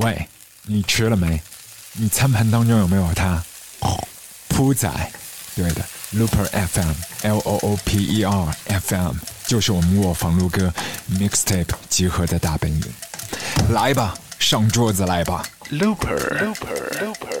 喂，你吃了没？你餐盘当中有没有它？铺仔，对的，Looper FM，L O O P E R F M，就是我们卧房录歌 mixtape 集合的大本营。来吧，上桌子来吧，Looper，Looper，Looper，Looper，Looper，Looper。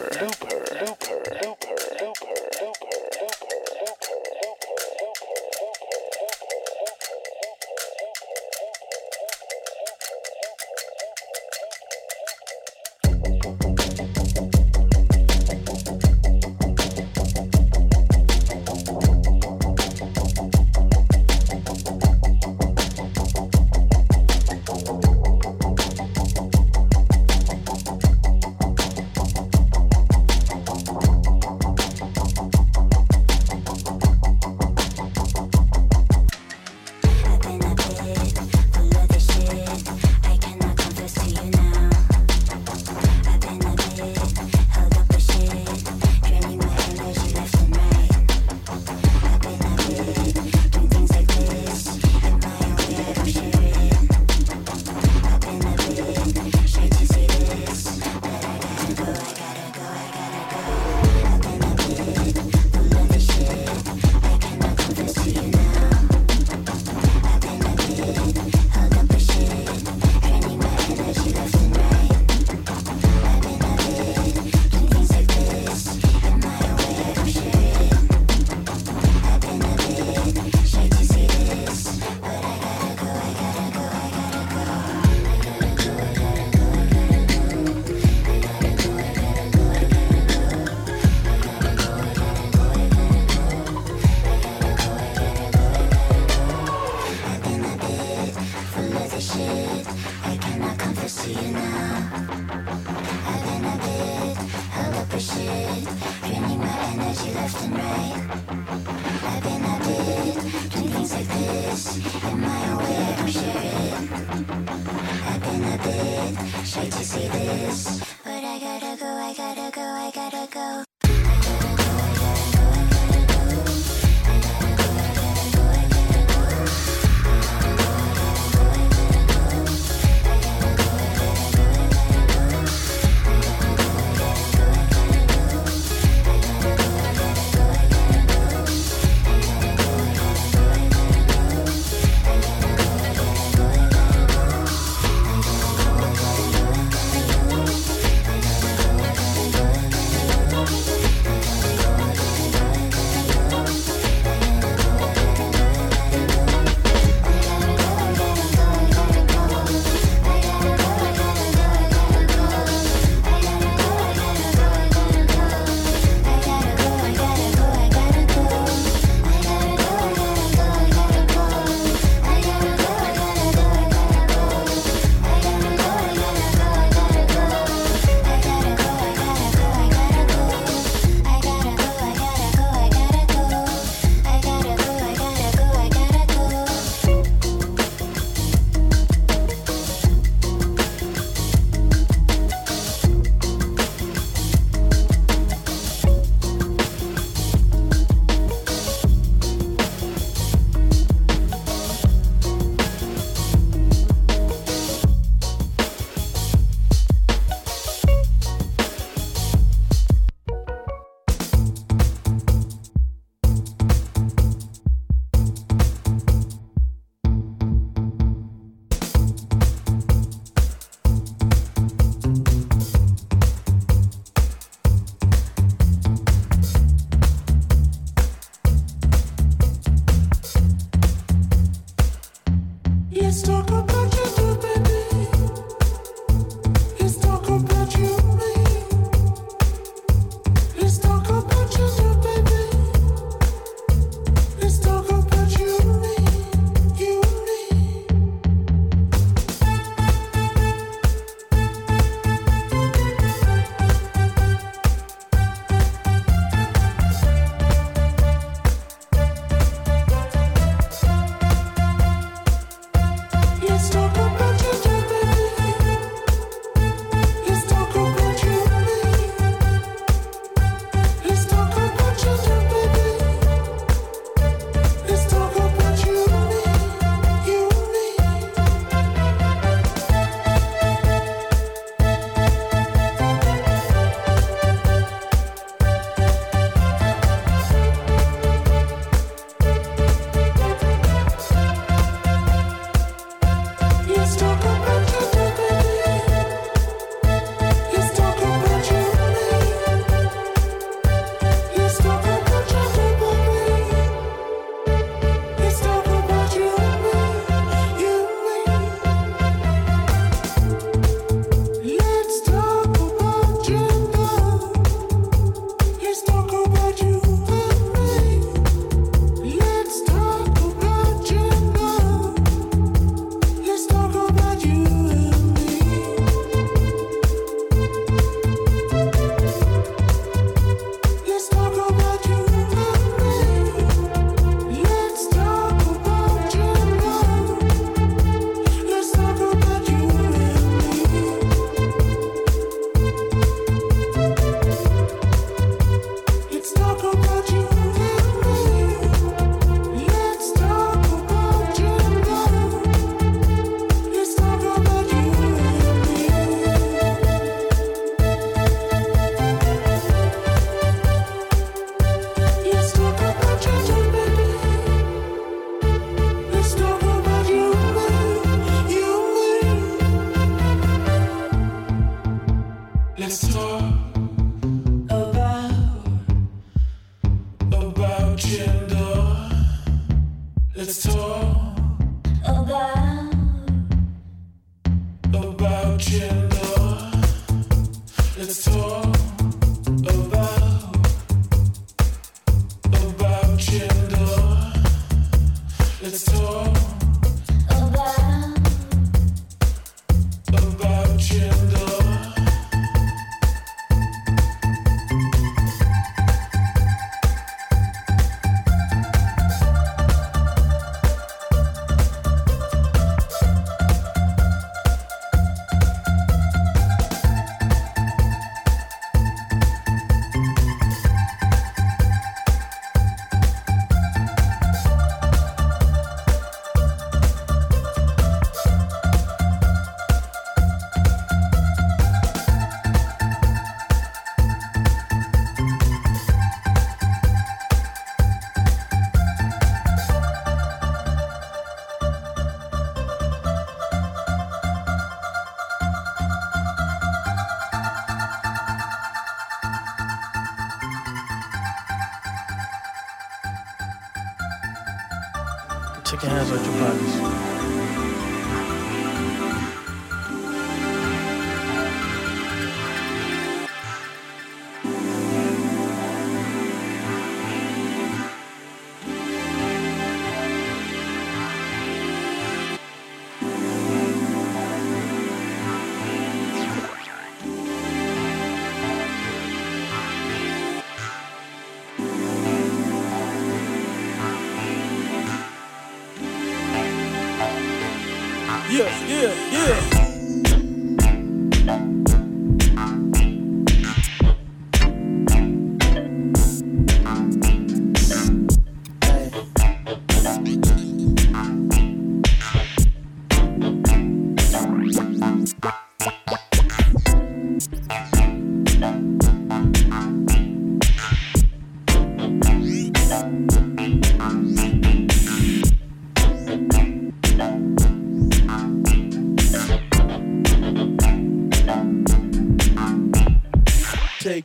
Let's talk.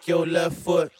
Your left foot,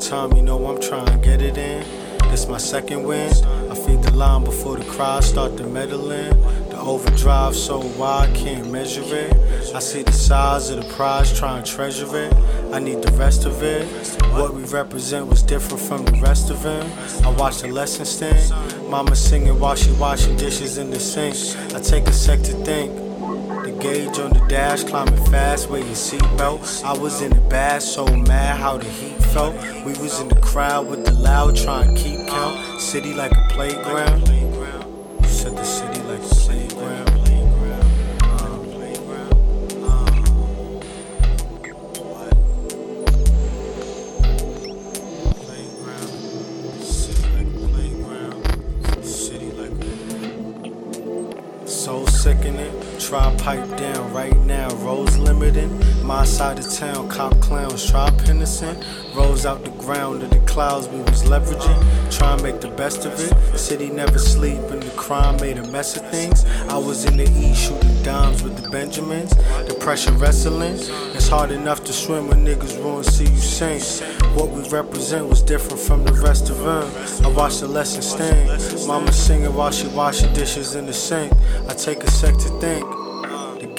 overtime, you know I'm trying to get it in. This my second win. I feed the line before the crowd start to meddle in. The overdrive so wide, can't measure it. I see the size of the prize, try and treasure it. I need the rest of it. What we represent was different from the rest of them. I watch the lesson stand. Mama singing while she washing dishes in the sink. I take a sec to think. The gauge on the dash, climbing fast, wearing seatbelt. I was in the bath, so mad how the heat felt. We was in the crowd with the loud, trying to keep count. City like a playground. Clouds we was leveraging. Try and make the best of it. City never sleep and the crime made a mess of things. I was in the east shooting dimes with the Benjamins. The pressure wrestling. It's hard enough to swim when niggas ruin see you sink. What we represent was different from the rest of them. I watched the lesson stand. Mama singing while she washing dishes in the sink. I take a sec to think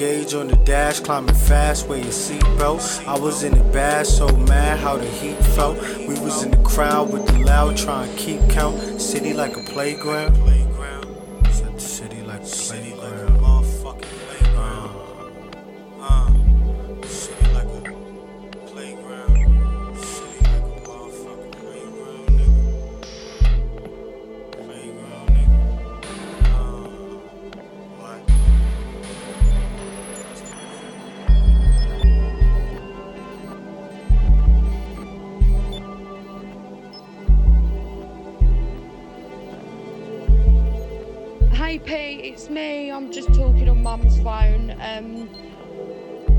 gauge on the dash, climbing fast, wearing seatbelt. I was in the bad, so mad how the heat felt. We was in the crowd with the loud, trying to keep count. City like a playground. On phone. Um,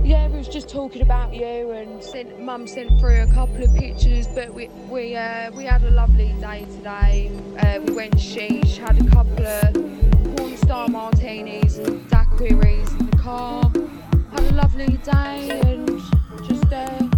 yeah, we was just talking about you and sent Mum sent through a couple of pictures, but we we uh, we had a lovely day today. Uh, we went sheesh, had a couple of porn star martinis and daiquiris in the car. Had a lovely day and just uh,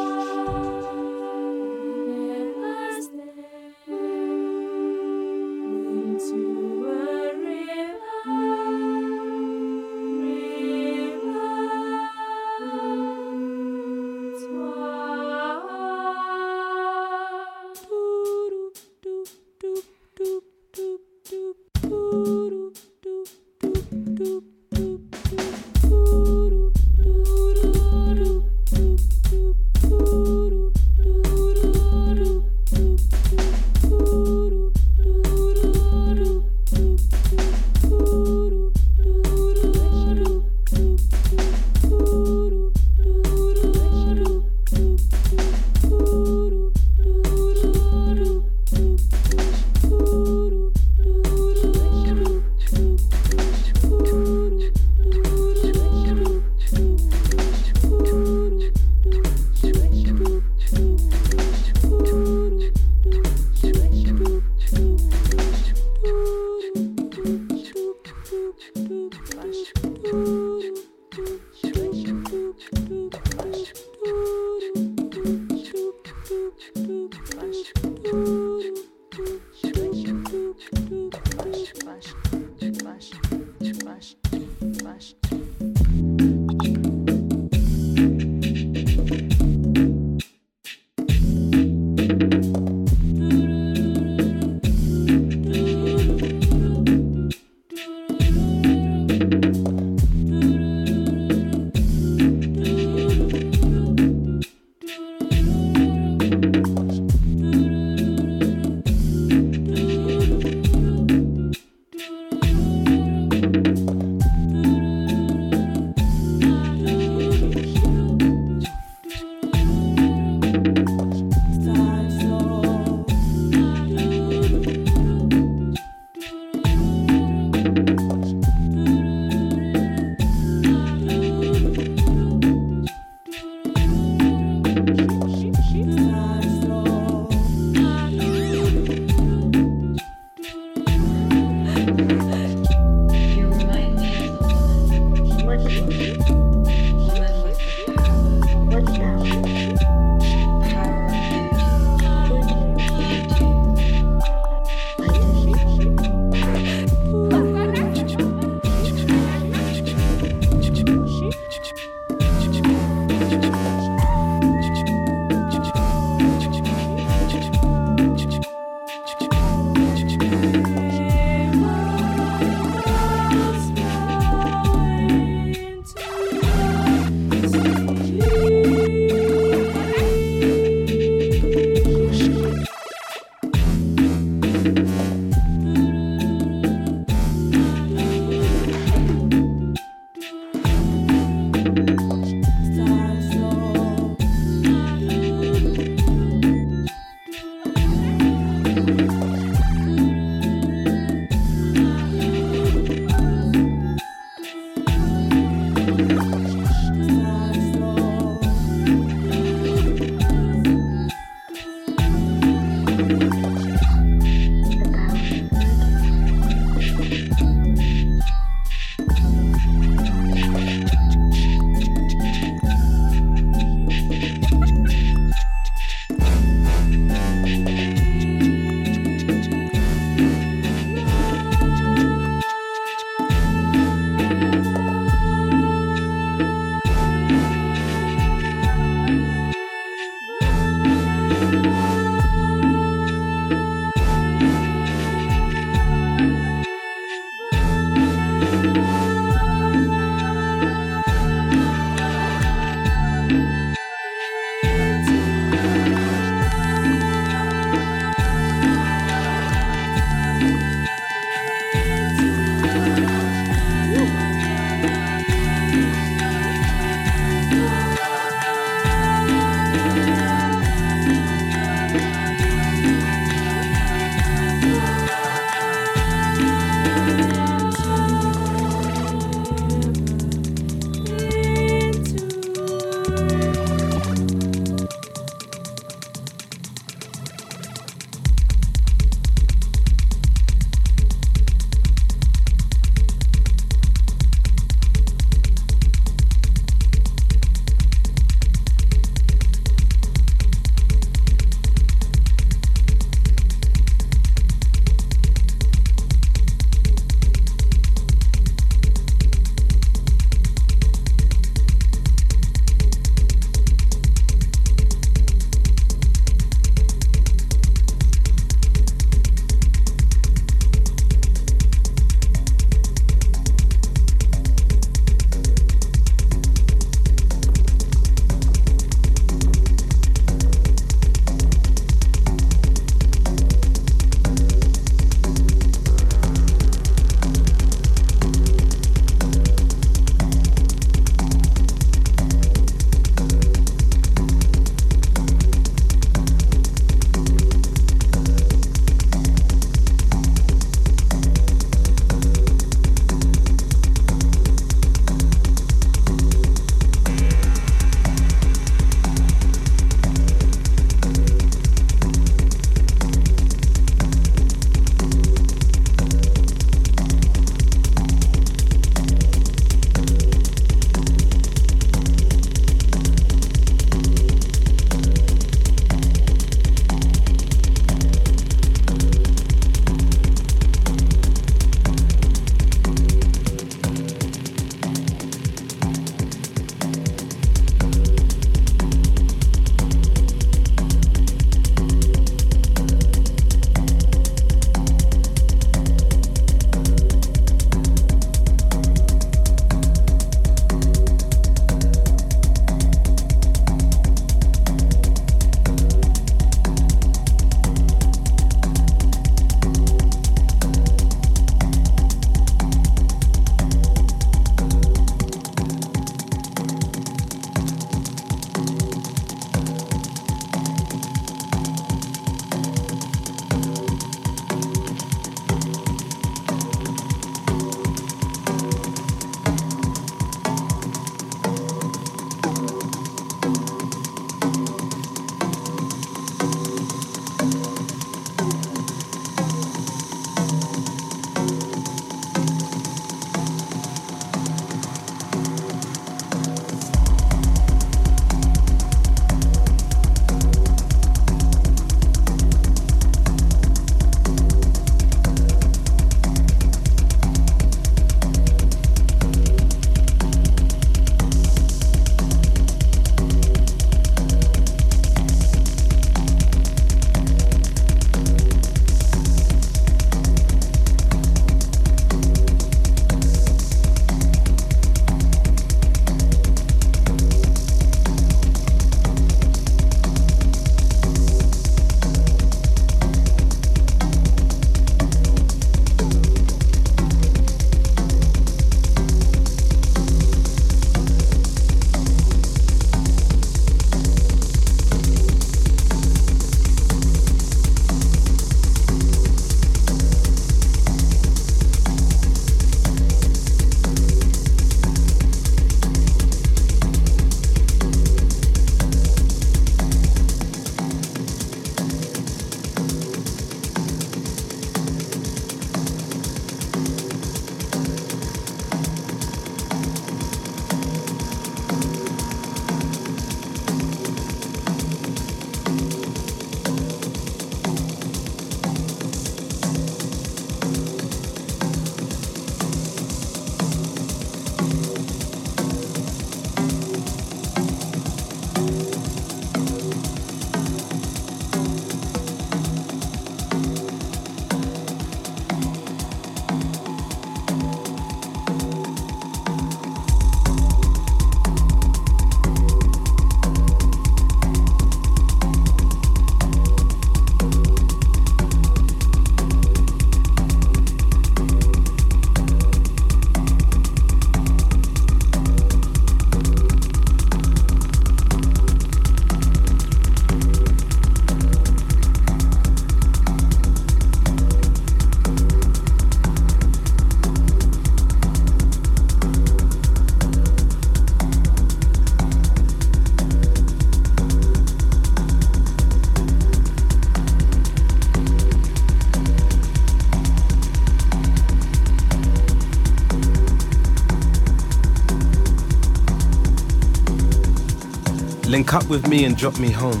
Link up with me and drop me home.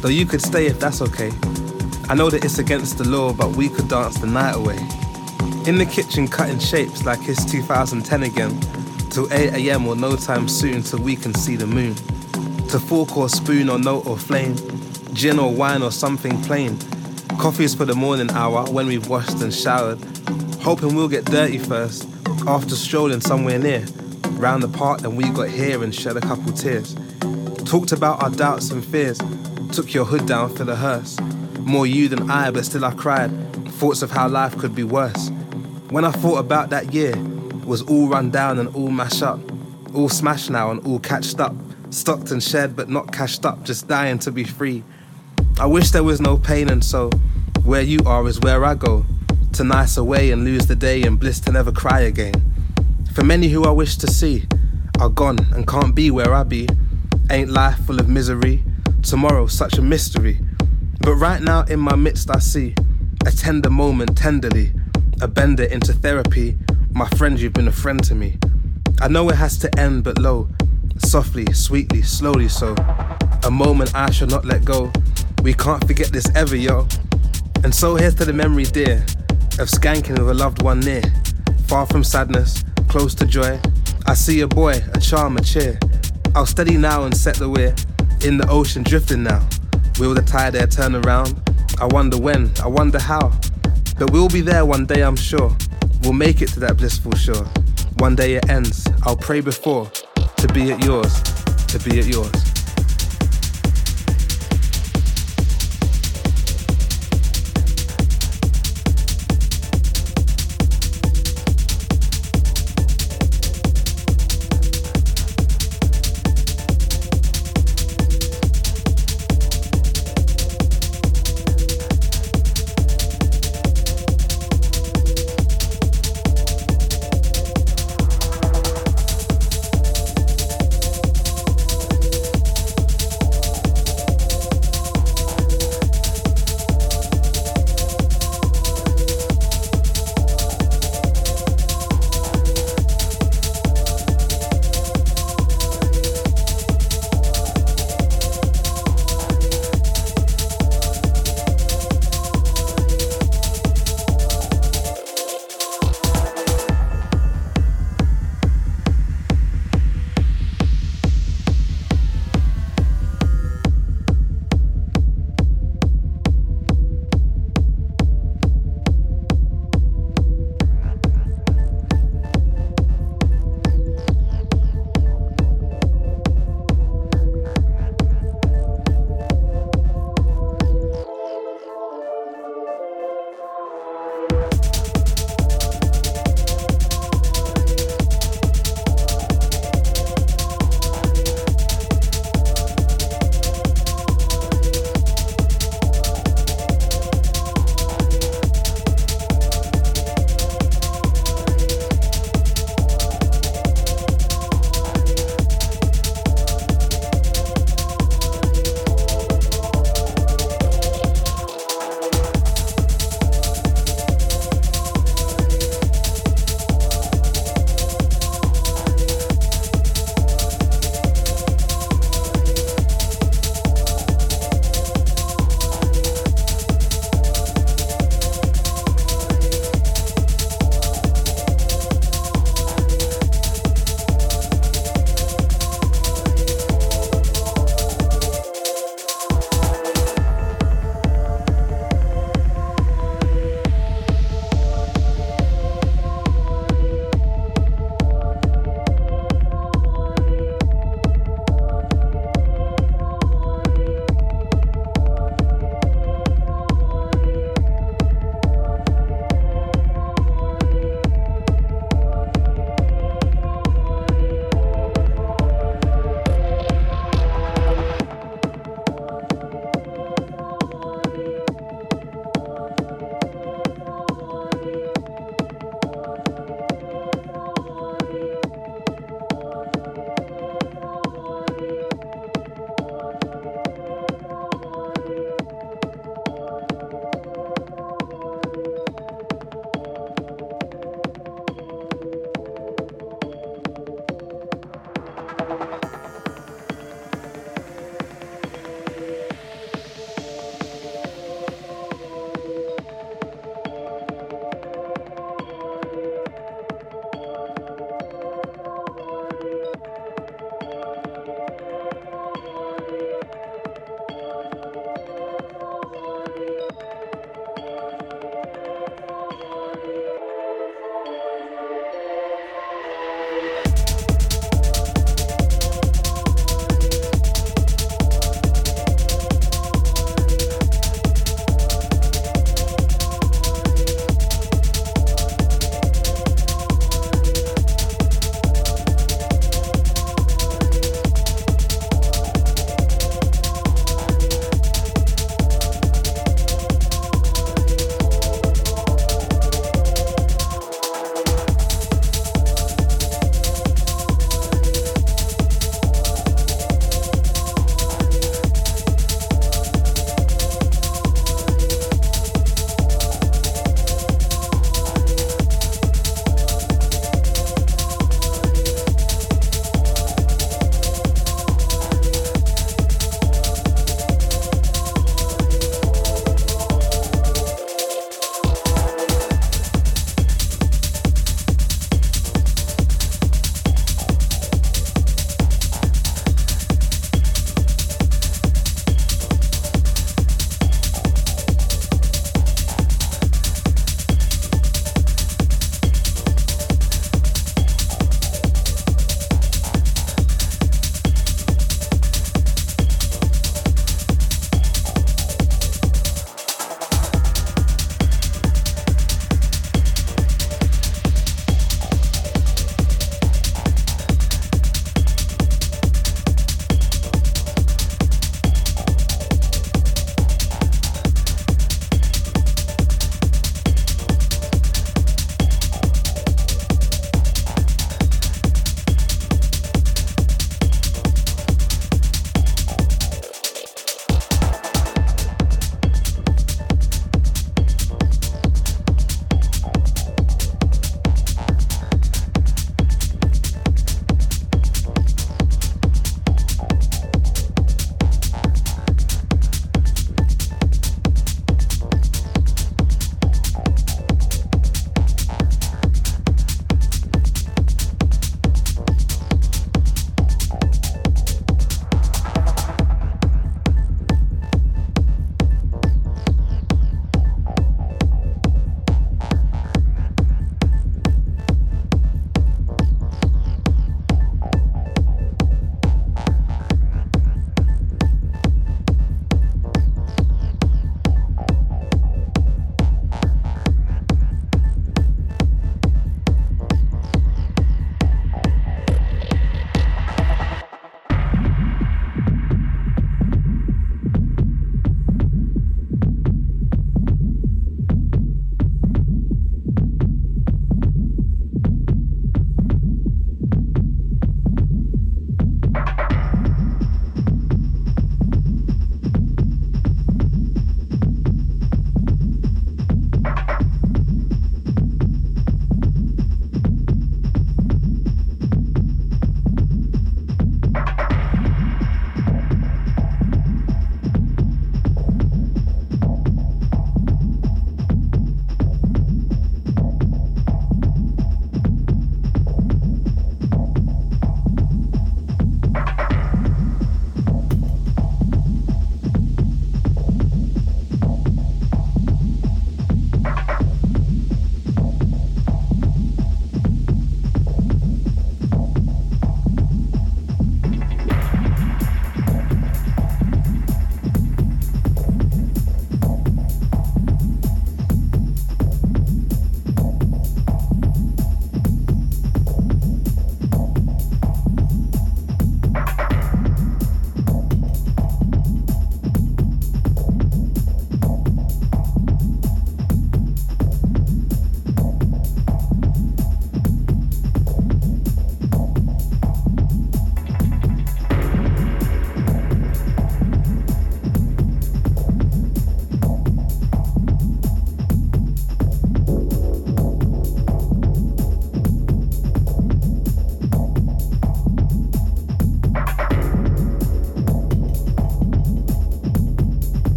Though you could stay if that's okay. I know that it's against the law, but we could dance the night away. In the kitchen, cutting shapes like it's 2010 again. Till 8 am or no time soon till we can see the moon. To fork or spoon or note or flame. Gin or wine or something plain. Coffee's for the morning hour when we've washed and showered. Hoping we'll get dirty first after strolling somewhere near. Round the park, then we got here and shed a couple tears. Talked about our doubts and fears. Took your hood down for the hearse. More you than I, but still I cried. Thoughts of how life could be worse. When I thought about that year, was all run down and all mashed up. All smashed now and all catched up. Stocked and shared but not cashed up, just dying to be free. I wish there was no pain, and so where you are is where I go. To nice away and lose the day and bliss to never cry again. For many who I wish to see are gone and can't be where I be. Ain't life full of misery? Tomorrow such a mystery. But right now in my midst I see a tender moment tenderly, a bender into therapy. My friend, you've been a friend to me. I know it has to end, but low, softly, sweetly, slowly so. A moment I shall not let go. We can't forget this ever, yo. And so here's to the memory, dear, of skanking with a loved one near. Far from sadness, close to joy. I see a boy, a charm, a cheer. I'll steady now and set the way. In the ocean drifting now. Will the tide there turn around? I wonder when, I wonder how. But we'll be there one day, I'm sure. We'll make it to that blissful shore. One day it ends. I'll pray before to be at yours, to be at yours.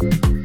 Que no